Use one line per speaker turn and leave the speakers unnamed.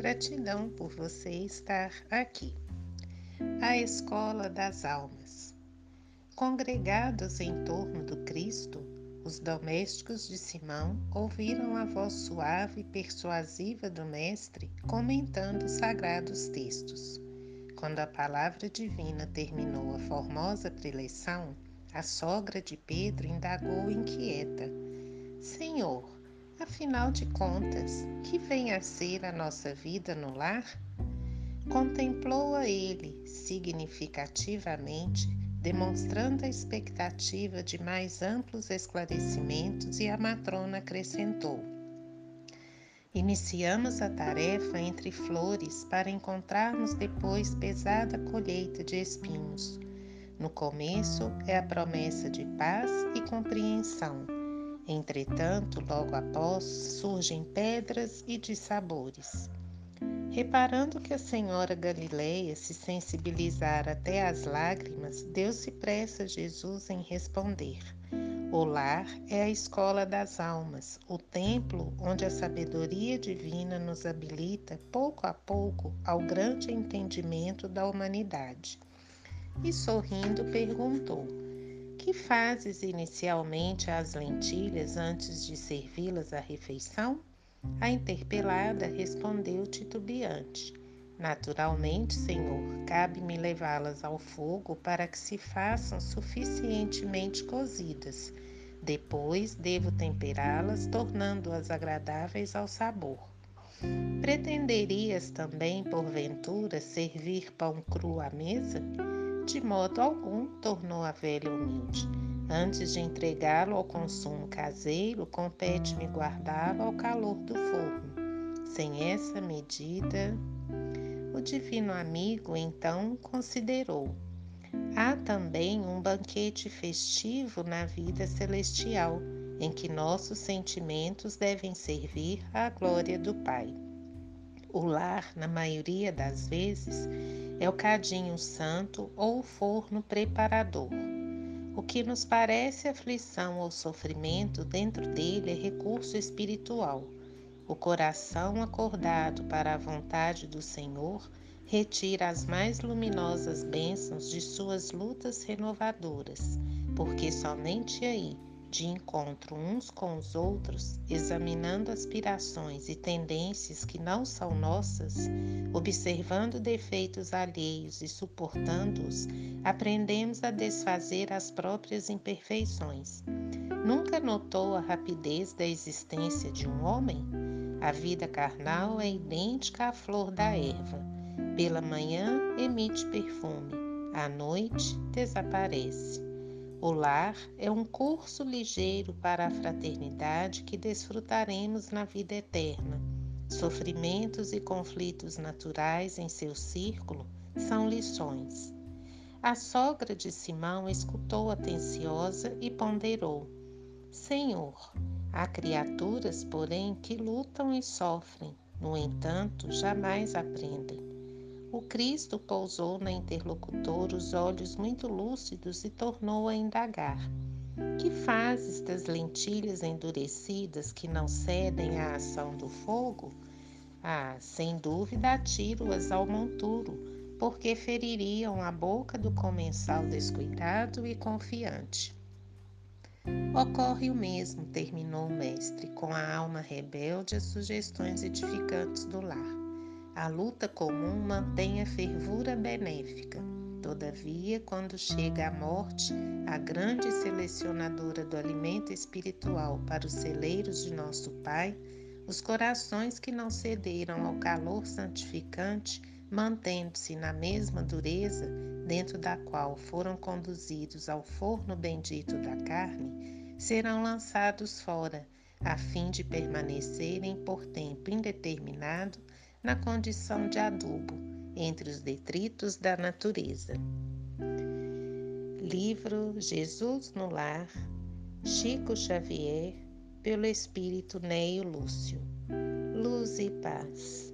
Gratidão por você estar aqui. A Escola das Almas. Congregados em torno do Cristo, os domésticos de Simão ouviram a voz suave e persuasiva do Mestre comentando os sagrados textos. Quando a palavra divina terminou a formosa preleção, a sogra de Pedro indagou inquieta: Senhor, afinal de contas, que vem a ser a nossa vida no lar? Contemplou-a ele significativamente, demonstrando a expectativa de mais amplos esclarecimentos, e a matrona acrescentou: Iniciamos a tarefa entre flores para encontrarmos depois pesada colheita de espinhos. No começo é a promessa de paz e compreensão. Entretanto, logo após, surgem pedras e dissabores. Reparando que a senhora Galileia se sensibilizara até às lágrimas, deu-se pressa Jesus em responder. O lar é a escola das almas, o templo onde a sabedoria divina nos habilita pouco a pouco ao grande entendimento da humanidade e sorrindo perguntou: Que fazes inicialmente às lentilhas antes de servi-las à refeição? A interpelada respondeu titubeante: Naturalmente, Senhor, cabe-me levá-las ao fogo para que se façam suficientemente cozidas. Depois devo temperá-las, tornando-as agradáveis ao sabor. Pretenderias também, porventura, servir pão cru à mesa? De modo algum, tornou a velha humilde. Antes de entregá-lo ao consumo caseiro, compete-me guardá-lo ao calor do forno. Sem essa medida, o divino amigo então considerou: há também um banquete festivo na vida celestial, em que nossos sentimentos devem servir à glória do Pai. O lar, na maioria das vezes, é o cadinho santo ou o forno preparador. O que nos parece aflição ou sofrimento, dentro dele é recurso espiritual. O coração acordado para a vontade do Senhor retira as mais luminosas bênçãos de suas lutas renovadoras, porque somente aí de encontro uns com os outros, examinando aspirações e tendências que não são nossas, observando defeitos alheios e suportando-os, aprendemos a desfazer as próprias imperfeições. Nunca notou a rapidez da existência de um homem? A vida carnal é idêntica à flor da erva. Pela manhã emite perfume, à noite desaparece. O lar é um curso ligeiro para a fraternidade que desfrutaremos na vida eterna. Sofrimentos e conflitos naturais em seu círculo são lições. A sogra de Simão escutou atenciosa e ponderou: Senhor, há criaturas, porém, que lutam e sofrem, no entanto, jamais aprendem. O Cristo pousou na interlocutora os olhos muito lúcidos e tornou a indagar. Que fazes das lentilhas endurecidas que não cedem à ação do fogo? Ah, sem dúvida atiro-as ao monturo, porque feririam a boca do comensal descuidado e confiante. Ocorre o mesmo, terminou o mestre, com a alma rebelde às sugestões edificantes do lar. A luta comum mantém a fervura benéfica. Todavia, quando chega a morte, a grande selecionadora do alimento espiritual para os celeiros de nosso Pai, os corações que não cederam ao calor santificante, mantendo-se na mesma dureza dentro da qual foram conduzidos ao forno bendito da carne, serão lançados fora, a fim de permanecerem por tempo indeterminado na condição de adubo entre os detritos da natureza. Livro Jesus no Lar, Chico Xavier, pelo Espírito Neio Lúcio. Luz e paz.